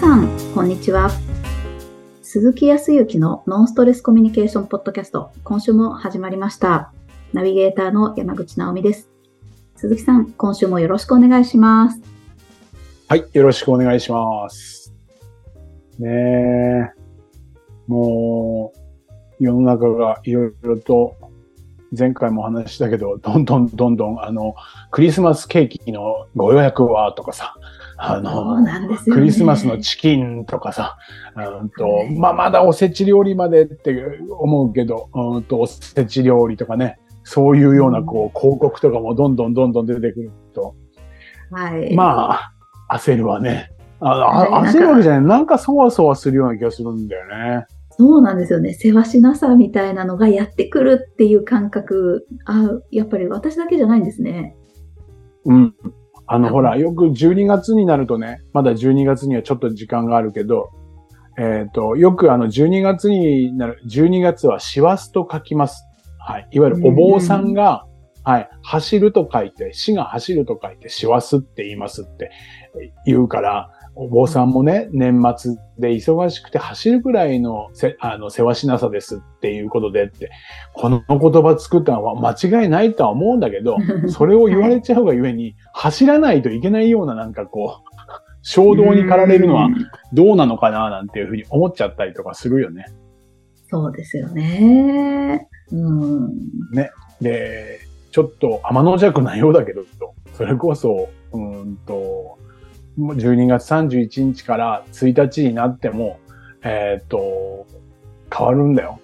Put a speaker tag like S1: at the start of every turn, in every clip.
S1: さん、こんにちは。鈴木康之のノンストレスコミュニケーションポッドキャスト、今週も始まりました。ナビゲーターの山口直美です。鈴木さん、今週もよろしくお願いします。
S2: はい、よろしくお願いします。ねえ、もう、世の中がいろいろと、前回もお話ししたけど、どんどんどんどん、あの、クリスマスケーキのご予約はとかさ、あの、
S1: ね。
S2: クリスマスのチキンとかさ、うんと
S1: はい
S2: まあ、まだおせち料理までって思うけど、うんとおせち料理とかね、そういうようなこう広告とかもどんどんどんどん出てくると、
S1: はい。
S2: まあ、焦るわね。あ
S1: はい
S2: あ焦るわけじゃない。なんかそわそわするような気がするんだよね。
S1: そうなんですよね。世話しなさみたいなのがやってくるっていう感覚。あ、やっぱり私だけじゃないんですね。
S2: うん。あの、
S1: うん
S2: ほら、よく12月になるとね、まだ12月にはちょっと時間があるけど、えっ、と、よくあの、12月になる、12月は師走と書きます。はい。いわゆるお坊さんが、はい、走ると書いて、死が走ると書いて、師走って言いますって言うから、お坊さんもね、年末で忙しくて走るくらいのせ、あの、世話しなさですっていうことでって、この言葉作ったのは間違いないとは思うんだけど、それを言われちゃうがゆえに、走らないといけないようななんかこう、衝動に駆られるのは
S1: うん
S2: どうなのかななんていうふうに思っちゃったりとかするよね。
S1: そうですよね。うん。
S2: で、ちょっと天の弱なようだけど、それこそ、うーんと、12月31日から1日になっても、えっ、と、変わるんだよ。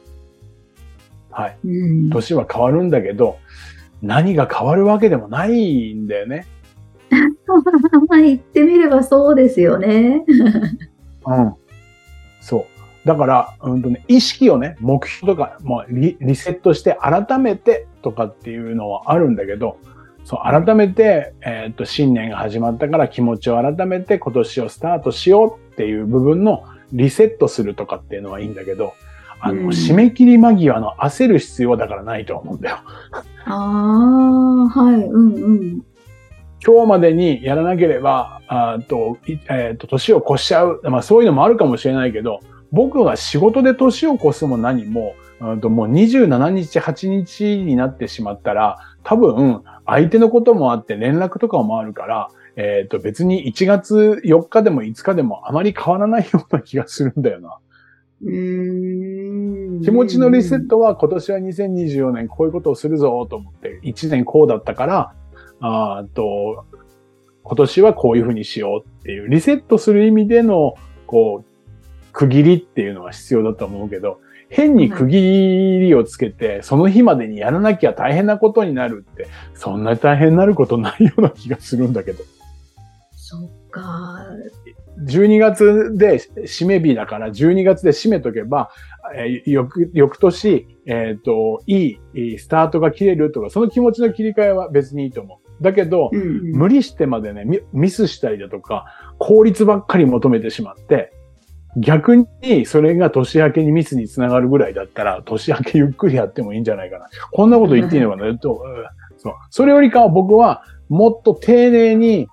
S2: はい。
S1: うん、
S2: 年は変わるんだけど、何が変わるわけでもないんだよね。
S1: ま あ言ってみればそうですよね。
S2: うん。そう。だから、うんとね、意識をね、目標とか、もうリリセットして改めてとかっていうのはあるんだけど、そう、改めて、えーっと、新年が始まったから気持ちを改めて今年をスタートしようっていう部分のリセットするとかっていうのはいいんだけど、あの、
S1: うん
S2: 締め切り間際の焦る必要はだからないと思うんだよ。
S1: ああ、はい、うんうん。
S2: 今日までにやらなければ、あーと、いえっ、と、年を越しちゃう。まあそういうのもあるかもしれないけど、僕が仕事で年を越すも何も、うんともう27日、8日になってしまったら、多分、相手のこともあって連絡とかもあるから、えっ、と、別に1月4日でも5日でもあまり変わらないような気がするんだよな。
S1: うーん
S2: 気持ちのリセットは今年は2024年こういうことをするぞと思って、1年こうだったから、あーと、今年はこういうふうにしようっていう、リセットする意味での、こう、区切りっていうのは必要だと思うけど、変に区切りをつけて、その日までにやらなきゃ大変なことになるって、そんなに大変になることないような気がするんだけど。
S1: そっか。
S2: 12月で締め日だから、12月で締めとけば、えー翌、翌年、えっ、と、いいいいスタートが切れるとか、その気持ちの切り替えは別にいいと思う。だけど、
S1: うんうん
S2: 無理してまでね、ミミスしたりだとか、効率ばっかり求めてしまって、逆にそれが年明けにミスにつながるぐらいだったら、年明けゆっくりやってもいいんじゃないかな。こんなこと言っていいのかなと、うんそう。それよりかは僕はもっと丁寧に、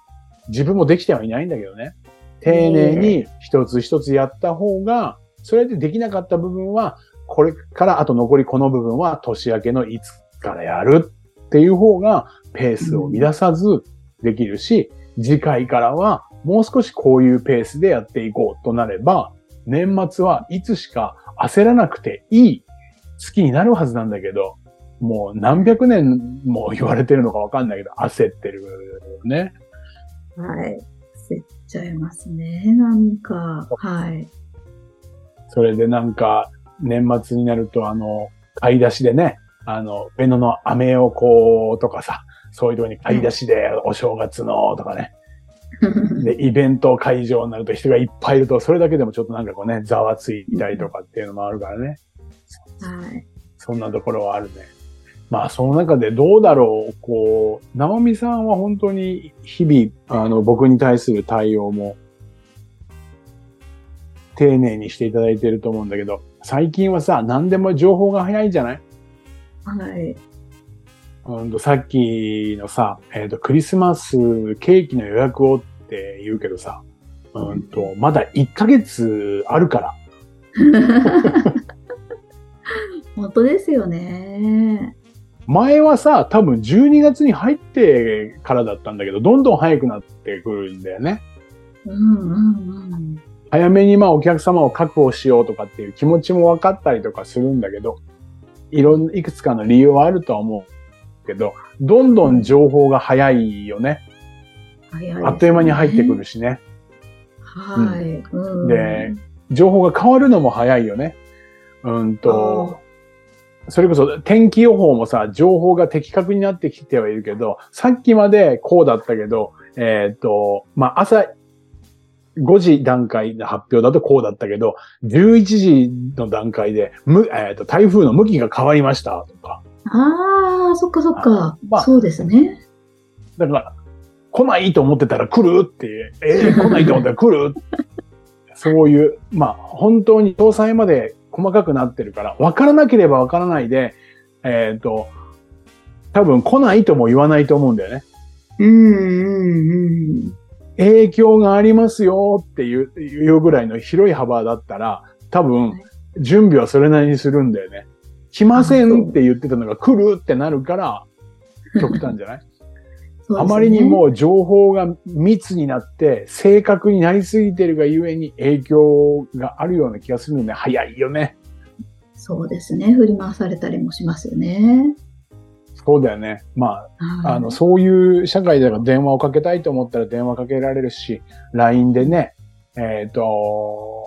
S2: 自分もできてはいないんだけどね。丁寧に一つ一つやった方が、それでできなかった部分は、これからあと残りこの部分は年明けのいつからやるっていう方がペースを乱さずできるし、次回からはもう少しこういうペースでやっていこうとなれば、年末はいつしか焦らなくていい月になるはずなんだけど、もう何百年も言われてるのかわかんないけど、焦ってるね。
S1: はい。焦っちゃいますね。なんか。はい。
S2: それでなんか、年末になると、あの、買い出しでね、あの、上野のアメ横とかさ、そういうとこに買い出しで、お正月のとかね。で、イベント会場になると人がいっぱいいると、それだけでもちょっとなんかこうね、ざわついたりとかっていうのもあるからね。
S1: はい。
S2: そんなところはあるね。まあ、その中でどうだろう、こう、直美さんは本当に日々、あの、僕に対する対応も、丁寧にしていただいていると思うんだけど、最近はさ、何でも情報が早いじゃない？
S1: はい。
S2: うんと、さっきのさ、えっ、と、クリスマスケーキの予約をって言うけどさ、うんと、まだ1ヶ月あるから。
S1: 本当ですよね。
S2: 前はさ、多分12月に入ってからだったんだけど、どんどん早くなってくるんだよね。
S1: うんうんうん。
S2: 早めにまあお客様を確保しようとかっていう気持ちも分かったりとかするんだけど、いろんな、いくつかの理由はあるとは思うけど、どんどん情報が早いよね。
S1: ね
S2: あっという間に入ってくる。しね。
S1: はい。うん
S2: で、情報が変わるのも早いよね。うんと、それこそ天気予報もさ、情報が的確になってきてはいるけど、さっきまでこうだったけど、えっ、と、まあ、朝5時段階で発表だとこうだったけど、11時の段階で、むえーと台風の向きが変わりましたとか。
S1: ああ、そっかそっか。
S2: まあ
S1: そうですね。
S2: だから、来ないと思ってたら来るっていう、えー来ないと思ったら来るそういう、まあ、本当に詳細まで細かくなってるから、分からなければ分からないで、えっ、と、多分来ないとも言わないと思うんだよね。
S1: うんうんうん。
S2: 影響がありますよっていういうぐらいの広い幅だったら、多分、準備はそれなりにするんだよね。来ませんって言ってたのが来るってなるから、極端じゃない？
S1: ね
S2: あまりにも情報が密になって、正確になりすぎてるがゆえに影響があるような気がするので、早いよね。
S1: そうですね。振り回されたりもしますよね。
S2: そうだよね。ま
S1: はい
S2: あ、あの、そういう社会だから電話をかけたいと思ったら電話かけられるし、LINE でね、えっ、と、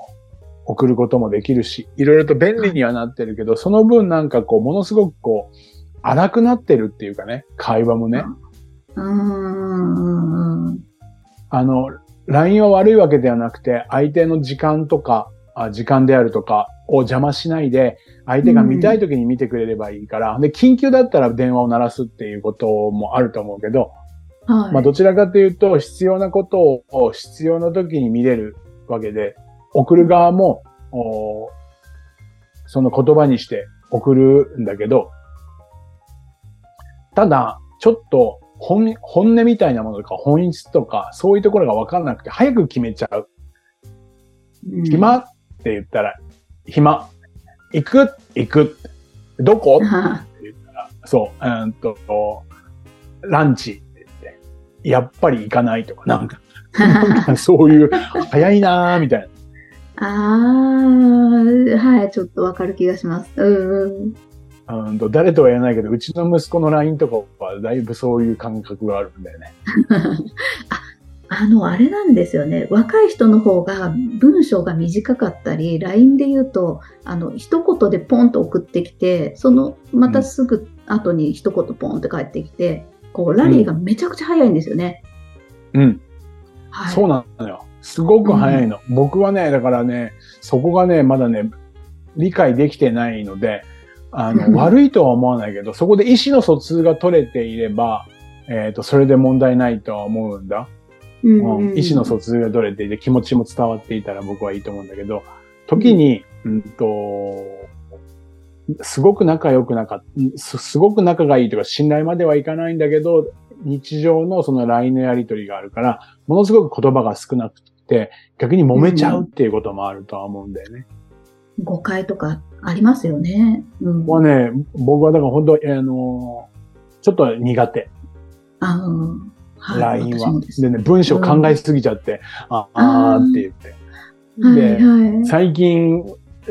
S2: 送ることもできるし、いろいろと便利にはなってるけど、その分なんかこう、ものすごくこう、荒くなってるっていうかね、会話もね。
S1: うーんうん
S2: あの、LINE は悪いわけではなくて、相手の時間とか、あ時間であるとかを邪魔しないで、相手が見たい時に見てくれればいいから、で、緊急だったら電話を鳴らすっていうこともあると思うけど、
S1: はい。
S2: まあどちらかというと、必要なことを必要な時に見れるわけで、送る側も、おその言葉にして送るんだけど、ただ、ちょっと本本音みたいなものとか本質とか、そういうところが分からなくて、早く決めちゃう。
S1: うん
S2: 暇？って言ったら、暇。行く？行く。どこ？
S1: は
S2: そう、うーんと、ランチって言って、やっぱり行かないとか、なんか、なんかそういう、早いなーみたいな。
S1: ああ、はい、ちょっとわかる気がします。うんうん。
S2: うーんと誰とは言えないけど、うちの息子の LINE とかはだいぶそういう感覚があるんだよね。
S1: あ、あの、あれなんですよね。若い人の方が文章が短かったり、LINE で言うと、あの、一言でポンと送ってきて、その、またすぐ後に一言ポンって返ってきて、こう、ラリーがめちゃくちゃ早いんですよね。
S2: うん、
S1: はい。
S2: そうなのよ。すごく早いの。僕はね、だからね、そこがね、まだね、理解できてないので、あの、悪いとは思わないけど、そこで意思の疎通が取れていれば、えっ、と、それで問題ないとは思うんだ。
S1: うんうん
S2: うん、意思の疎通が取れていて気持ちも伝わっていたら僕はいいと思うんだけど、時に、うんと、すごく仲良くなかっす、すごく仲がいいとか信頼まではいかないんだけど、日常のその LINE のやり取りがあるから、ものすごく言葉が少なくて、逆に揉めちゃうっていうこともあるとは思うんだよね。
S1: 誤解とかありますよね。うん。
S2: ここはね、僕はだから本当、あの、ちょっと苦手。
S1: あうんはい
S2: LINE は
S1: で。す
S2: でね、文章考えすぎちゃって、ああーって言って。で、
S1: はいはい。
S2: 最近、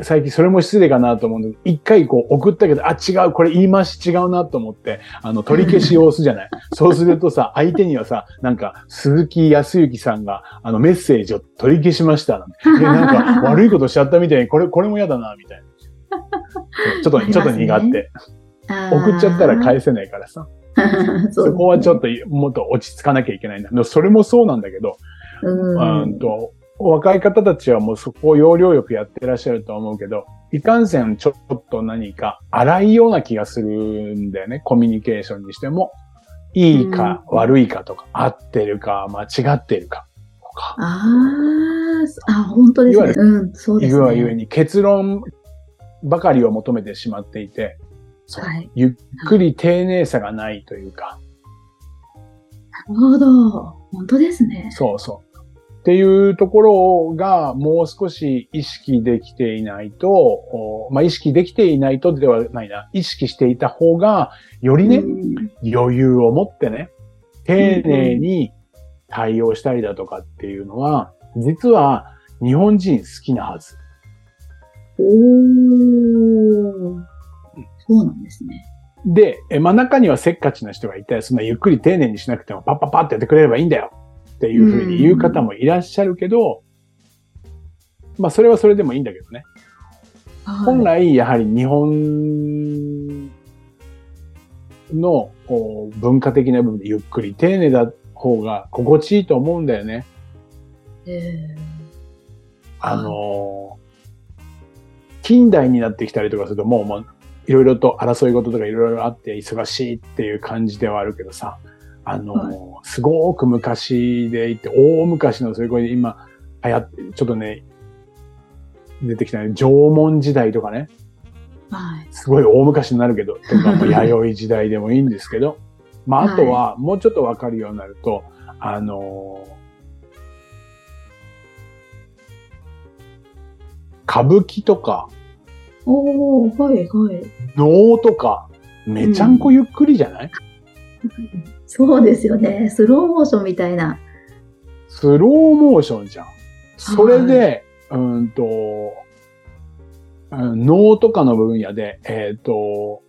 S2: 最近それも失礼かなと思うんだけど、一回こう送ったけど、あ、違う、これ言い回し違うなと思って、あの、取り消しを押すじゃない。そうするとさ、相手にはさ、なんか、鈴木康之さんが、あの、メッセージを取り消しましたなんて。で、なんか、悪いことしちゃったみたいに、これ、これも嫌だな、みたいな。ちょっと、ちょっと苦手。送っちゃったら返せないからさ。
S1: そ
S2: そこはちょ
S1: っ
S2: っと、もっと落ち着かなきゃいけないんだ。それもそうなんだけど、
S1: と、う
S2: うんんと、若い方たちはもうそこを要領よくやってらっしゃると思うけど、いかんせんちょっと何か荒いような気がするんだよね。コミュニケーションにしても。いいか
S1: うん
S2: 悪いかとか、合ってるか間違ってるかとか。
S1: あーあ、本当ですね。うん、そうですね。
S2: いくがゆえに結論ばかりを求めてしまっていて、
S1: はい。
S2: ゆっくり丁寧さがないというか、
S1: なるほど。本当ですね。
S2: そうそう。っていうところがもう少し意識できていないと、おまあ、意識できていないとではないな、意識していた方が、よりね、
S1: うん
S2: 余裕を持ってね、丁寧に対応したりだとかっていうのは、実は日本人好きなはず。
S1: おー。そうなんですね。
S2: で、えまあ、中にはせっかちな人がいて、そんなゆっくり丁寧にしなくてもパッパッパってやってくれればいいんだよっていうふうに言う方もいらっしゃるけど、まあそれはそれでもいいんだけどね。本来やはり日本の文化的な部分でゆっくり丁寧だ方が心地いいと思うんだよね。
S1: え
S2: あのー近代になってきたりとかするともうもういろいろと争い事とかいろいろあって忙しいっていう感じではあるけどさ、あのーすごく昔でいて、大昔のそれこれ今流行って、ちょっとね、出てきたね、縄文時代とかね、
S1: ーはい。
S2: すごい大昔になるけど、とか、弥生時代でもいいんですけど、まあ、あとは、もうちょっとわかるようになると、あのー歌舞伎とか、
S1: おー、はい、はい。
S2: 能とか、めちゃんこゆっくりじゃない、
S1: そうですよね。スローモーションみたいな。
S2: スローモーションじゃん。それで、うんと、うん能とかの分野で、えっ、と、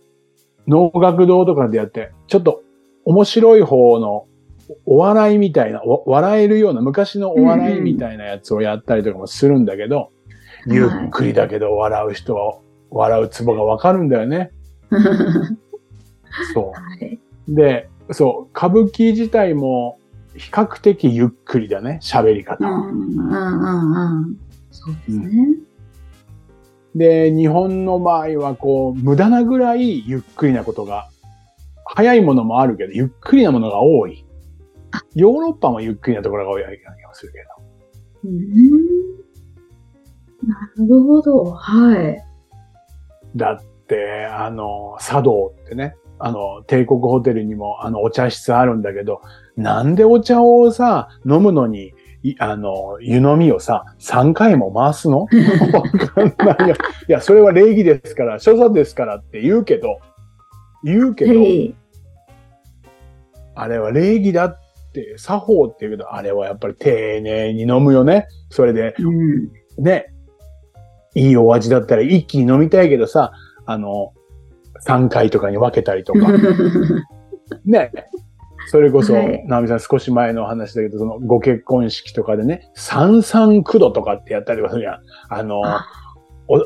S2: 能楽堂とかでやって、ちょっと面白い方のお笑いみたいな、お笑えるような昔のお笑いみたいなやつをやったりとかもするんだけど、
S1: うん
S2: ゆっくりだけど笑う人は笑うツボがわかるんだよね。そ
S1: はい。
S2: う。で、そう、歌舞伎自体も比較的ゆっくりだね、喋り方は。
S1: うん、うん、うん、うん。そうですね。
S2: で、日本の場合はこう、無駄なぐらいゆっくりなことが、早いものもあるけど、ゆっくりなものが多い
S1: あ。
S2: ヨーロッパもゆっくりなところが多いような気がするけど。
S1: うん。なるほど。はい。
S2: だって、あの、茶道ってね、あの、帝国ホテルにもあの、お茶室あるんだけど、なんでお茶をさ、飲むのに、いあの、湯飲みをさ、3回も回すの？わかんないよ。いや、それは礼儀ですから、所作ですからって言うけど、言うけど、
S1: はい。
S2: あれは礼儀だって、作法って言うけど、あれはやっぱり丁寧に飲むよね。それで、
S1: うん。
S2: ね、いいお味だったら一気に飲みたいけどさ、あの、3回とかに分けたりとか、ね。それこそ、
S1: はい
S2: 直美さん少し前の話だけど、そのご結婚式とかでね、三三九度とかってやったりとかするやん。あの、
S1: あ
S2: お、お、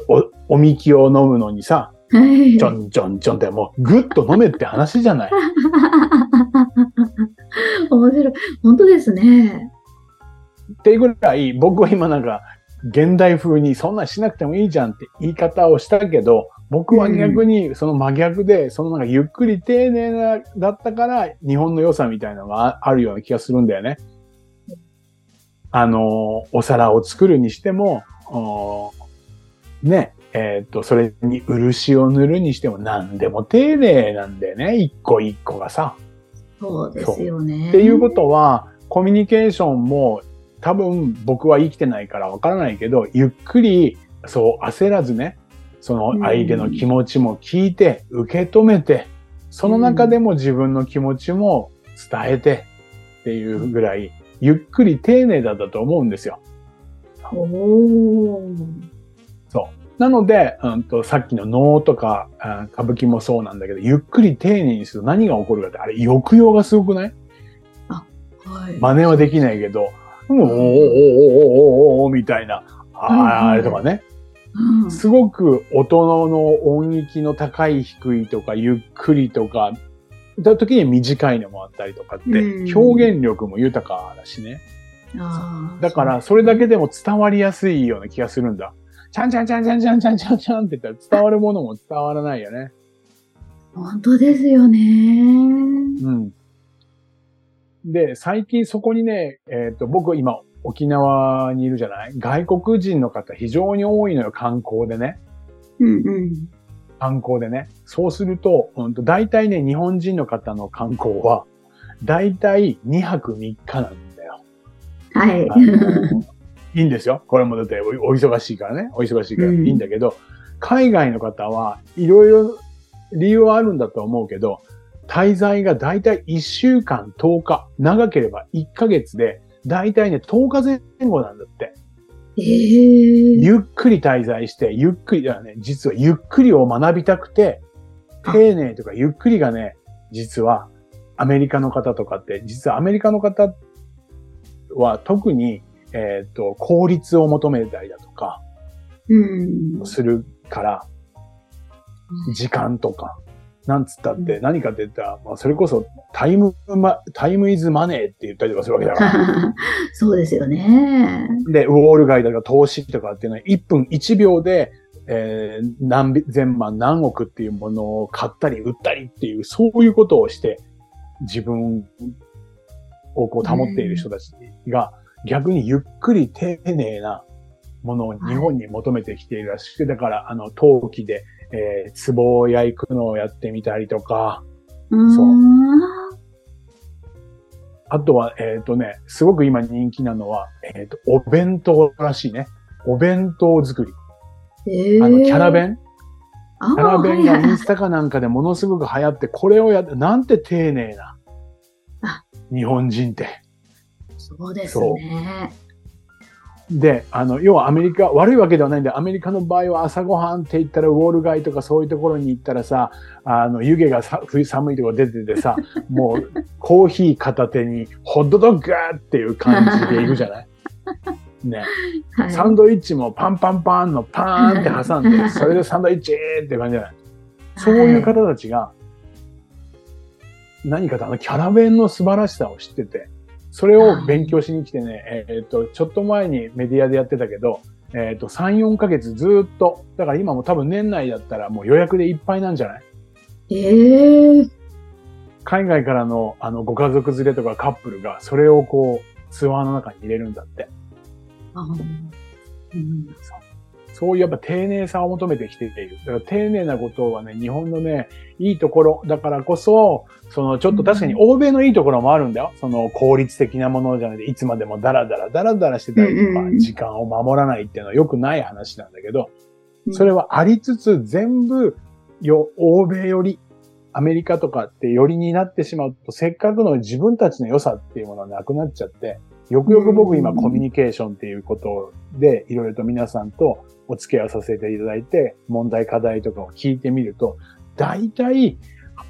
S2: おみきを飲むのにさ、
S1: はい
S2: ちょんちょんちょんってもうぐっと飲めって話じゃない。
S1: 面白い。本当ですね。
S2: っていうぐらい、僕は今なんか、現代風にそんなんしなくてもいいじゃんって言い方をしたけど、僕は逆にその真逆で、そのなんかゆっくり丁寧な、だったから日本の良さみたいなのがああるような気がするんだよね。あの、お皿を作るにしても、おね、えっ、と、それに漆を塗るにしても何でも丁寧なんだよね、一個一個がさ。
S1: そうですよね。
S2: っていうことは、コミュニケーションも多分僕は生きてないからわからないけど、ゆっくり、そう焦らずね、その相手の気持ちも聞いて、受け止めて、その中でも自分の気持ちも伝えてっていうぐらい、ゆっくり丁寧だったと思うんですよ。
S1: おー。
S2: なので、うん、とさっきの能とかあ歌舞伎もそうなんだけど、ゆっくり丁寧にすると何が起こるかって、あれ抑揚がすごくない？
S1: はい。
S2: 真似はできないけど、おーおーおーおーおーおーおーみたいな、あれとかね。
S1: うん
S2: すごく音の音域の高い低いとか、ゆっくりとか、だ時に短いのもあったりとかって、
S1: うん
S2: 表現力も豊かだしね。だから、それだけでも伝わりやすいような気がするんだ。ちゃんちゃんちゃんちゃんちゃんちゃんちゃんちゃんって言ったら伝わるものも伝わらないよね。
S1: 本当ですよね。
S2: うん。で、最近そこにね、えっ、と、僕今沖縄にいるじゃない？外国人の方非常に多いのよ、観光でね。
S1: うんうん。
S2: 観光でね。そうすると、うんと、大体ね、日本人の方の観光は、大体2泊3日なんだよ。
S1: はい。
S2: いいんですよ。これもだっておお忙しいからね。お忙しいからい
S1: うん
S2: いんだけど、海外の方はいろいろ理由はあるんだと思うけど、滞在がだいたい1週間10日、長ければ1ヶ月で、だいたいね10日前後なんだって。
S1: ええ
S2: ゆっくり滞在して、ゆっくりだね、実はゆっくりを学びたくて、
S1: あ
S2: 丁寧とかゆっくりがね、実はアメリカの方とかって、実はアメリカの方は特に、えっ、と、効率を求めたりだとか
S1: うん。
S2: するから、時間とか、なんつったって、何かって言ったら、まあ、それこそタイムマ、タイムイズマネーって言ったりとかするわけだから。
S1: そうですよね。
S2: で、ウォール街とか投資とかっていうのは1分1秒で、えー何千万何億っていうものを買ったり売ったりっていう、そういうことをして、自分をこう保っている人たちが、逆にゆっくり丁寧なものを日本に求めてきているらしくて、だから、あの、陶器で、えー、壺を焼くのをやってみたりとか、
S1: うん。
S2: そうあとは、えっ、とね、すごく今人気なのは、えっ、と、お弁当らしいね。お弁当作り。
S1: ええ
S2: あの、キャラ弁
S1: あ
S2: キャラ弁がインスタかなんかでものすごく流行って、これをやって、なんて丁寧な
S1: あ。
S2: 日本人って。
S1: そうですね。
S2: で、あの、要はアメリカ、悪いわけではないんで、アメリカの場合は朝ごはんって言ったらウォール街とかそういうところに行ったらさ、あの、湯気がさ冬寒いところ出ててさ、もうコーヒー片手にホットドッグっていう感じで行くじゃない？ね。
S1: はい。
S2: サンドイッチもパンパンパンのパーンって挟んで、それでサンドイッチって感じじゃないそういう方たちが、何かとあのキャラ弁の素晴らしさを知ってて、それを勉強しに来てね、えっ、と、ちょっと前にメディアでやってたけど、えっ、と、3、4ヶ月ずーっと、だから今も多分年内だったらもう予約でいっぱいなんじゃない？
S1: ええ
S2: 海外からのあのご家族連れとかカップルがそれをこうツアーの中に入れるんだって。
S1: あうん
S2: そういうやっぱ丁寧さを求めてきている。だから丁寧なことはね、日本のね、いいところだからこそ、そのちょっと確かに欧米のいいところもあるんだよ。その効率的なものじゃなくて、いつまでもダラダラダラダラしてたりとか、時間を守らないっていうのは良くない話なんだけど、
S1: うん
S2: それはありつつ全部よ、欧米より、アメリカとかってよりになってしまうと、せっかくの自分たちの良さっていうものはなくなっちゃって、よくよく僕今
S1: うん
S2: コミュニケーションっていうことで、いろいろと皆さんとお付き合いをさせていただいて、問題課題とかを聞いてみると、大体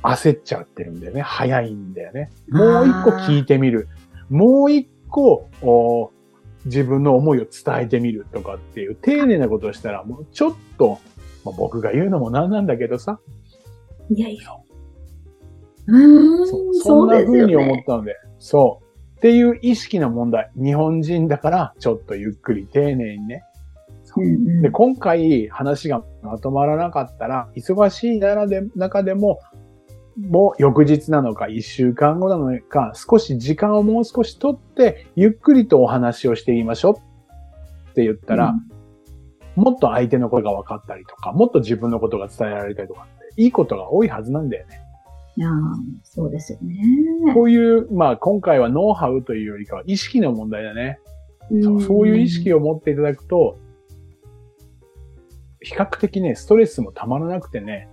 S2: 焦っちゃってるんだよね。早いんだよね。もう一個聞いてみる。もう一個、お自分の思いを伝えてみるとかっていう丁寧なことをしたら、もうちょっと、まあ、僕が言うのもなんなんだけどさ、
S1: いやいや。うーん、
S2: そうそんな風に思っ
S1: ね。
S2: たので、そう。っていう意識の問題。日本人だから、ちょっとゆっくり丁寧にね。
S1: うんうん
S2: で、今回話がまとまらなかったら、忙しい中で中でも、もう翌日なのか、一週間後なのか、少し時間をもう少し取って、ゆっくりとお話をしていきましょうって言ったら、もっと相手のことが分かったりとか、もっと自分のことが伝えられたりとかいいことが多いはずなんだよね。
S1: いやーそうですよね。
S2: こういう、まあ今回はノウハウというよりかは意識の問題だね。そうそういう意識
S1: を。
S2: を持っていただくと、比較的ね、ストレスもたまらなくてね、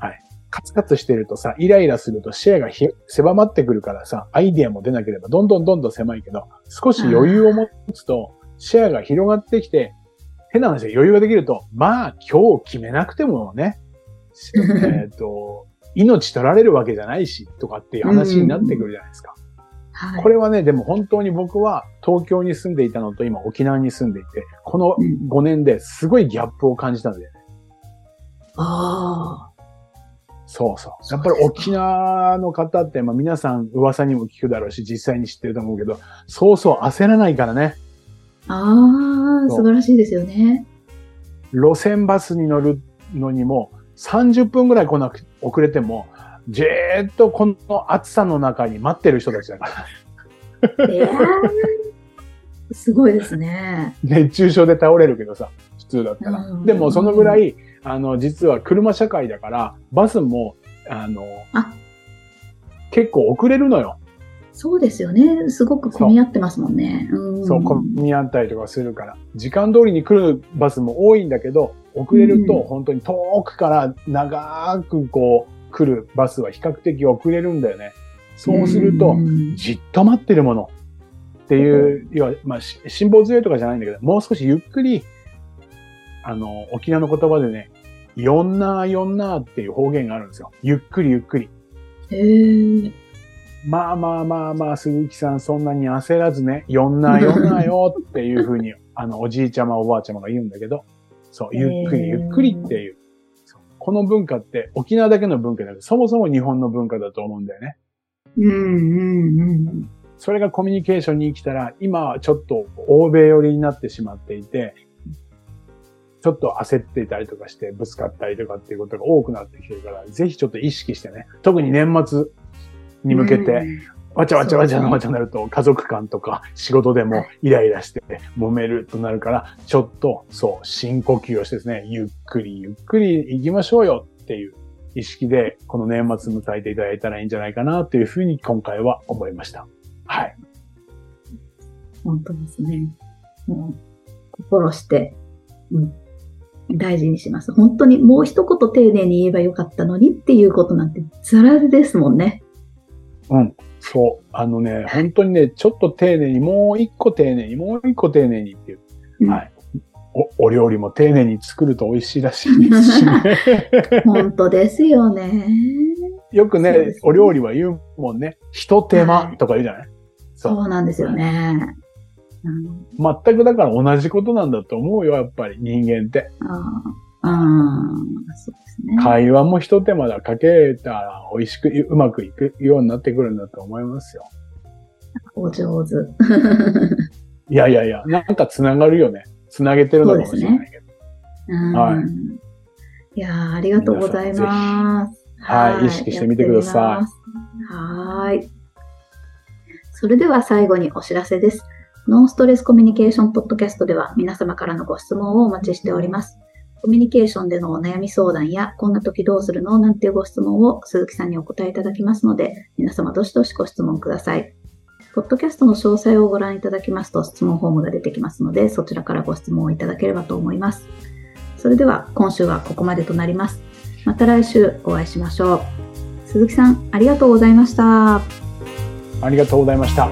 S2: はい。カツカツしてるとさ、イライラすると視野がひ狭まってくるからさ、アイディアも出なければどんどんどんどん狭いけど、少し余裕を持つと、視野が広がってきて、変な話で余裕ができると、まあ今日決めなくてもね、えっと、命取られるわけじゃないし、とかっていう話になってくるじゃないですか。
S1: はい。
S2: これはね、でも本当に僕は東京に住んでいたのと今沖縄に住んでいて、この
S1: うん
S2: 5年ですごいギャップを感じたんだよね。
S1: ああ。
S2: そうそう。やっぱり沖縄の方って、まあ皆さん噂にも聞くだろうし、実際に知ってると思うけど、そうそう焦らないからね。
S1: ああ、素晴らしいですよね。
S2: 路線バスに乗るのにも30分ぐらい来なく遅れても、じーっとこの暑さの中に待ってる人たちだから。
S1: ええすごいですね。
S2: 熱中症で倒れるけどさ、普通だったら
S1: う。ん
S2: でもそのぐらい、あの、実は車社会だから、バスも、あの、
S1: あ
S2: 結構遅れるのよ。
S1: そうですよね。すごく混み合ってますもんね。
S2: うん、そう、混み合ったりとかするから。時間通りに来るバスも多いんだけど、遅れると本当に遠くから長くこう来るバスは比較的遅れるんだよね。そうすると、じっと待ってるものっていう、要は、まあ、辛抱強いとかじゃないんだけど、もう少しゆっくり、あの、沖縄の言葉でね、よんなーよんなーっていう方言があるんですよ。ゆっくりゆっくり。
S1: へー。
S2: まあまあまあまあ、鈴木さんそんなに焦らずね、よんなーよんなーよっていうふうに、あの、おじいちゃまおばあちゃまが言うんだけど、そう、ゆっくりゆっくりっていう。この文化って沖縄だけの文化だけど、そもそも日本の文化だと思うんだよね。
S1: うんうんうん。
S2: それがコミュニケーションに来たら、今はちょっと欧米寄りになってしまっていて、ちょっと焦っていたりとかしてぶつかったりとかっていうことが多くなってきてるから、ぜひちょっと意識してね、特に年末に向けて、わちゃわちゃわちゃわちゃなると家族間とか仕事でもイライラして揉めるとなるから、ちょっとそう、深呼吸をしてですね、ゆっくりゆっくり行きましょうよっていう意識で、この年末迎えていただいたらいいんじゃないかなというふうに今回は思いました。はい。
S1: 本当ですね。もう、心して、うん、大事にします。本当にもう一言丁寧に言えばよかったのにっていうことなんてザラですもんね。
S2: うん。そう。あのね、本当にね、ちょっと丁寧に、もう一個丁寧に、もう一個丁寧にっていう。うん、はい。お、お料理も丁寧に作ると美味しいらしいですしね。
S1: 本当ですよね。
S2: よくね、ねお料理は言うもんね。一手間とか言うじゃない、はい、
S1: そうそうなんですよね。
S2: 全くだから同じことなんだと思うよ、やっぱり人間って。
S1: ああ、そうですね。
S2: 会話も一手間だかけたら美味しく、うまくいくようになってくるんだと思いますよ。
S1: お上手。
S2: いやいやいや、なんか繋がるよね。繋げてるのかもしれないけ
S1: ど。ね、はい。いやありがとうございます。
S2: はい、意識してみてくださ
S1: い。はい。それでは最後にお知らせです。ノンストレスコミュニケーションポッドキャストでは皆様からのご質問をお待ちしております。コミュニケーションでのお悩み相談や、こんな時どうするの？なんていうご質問を鈴木さんにお答えいただきますので、皆様どしどしご質問ください。ポッドキャストの詳細をご覧いただきますと質問フォームが出てきますので、そちらからご質問をいただければと思います。それでは今週はここまでとなります。また来週お会いしましょう。鈴木さん、ありがとうございました。
S2: ありがとうございました。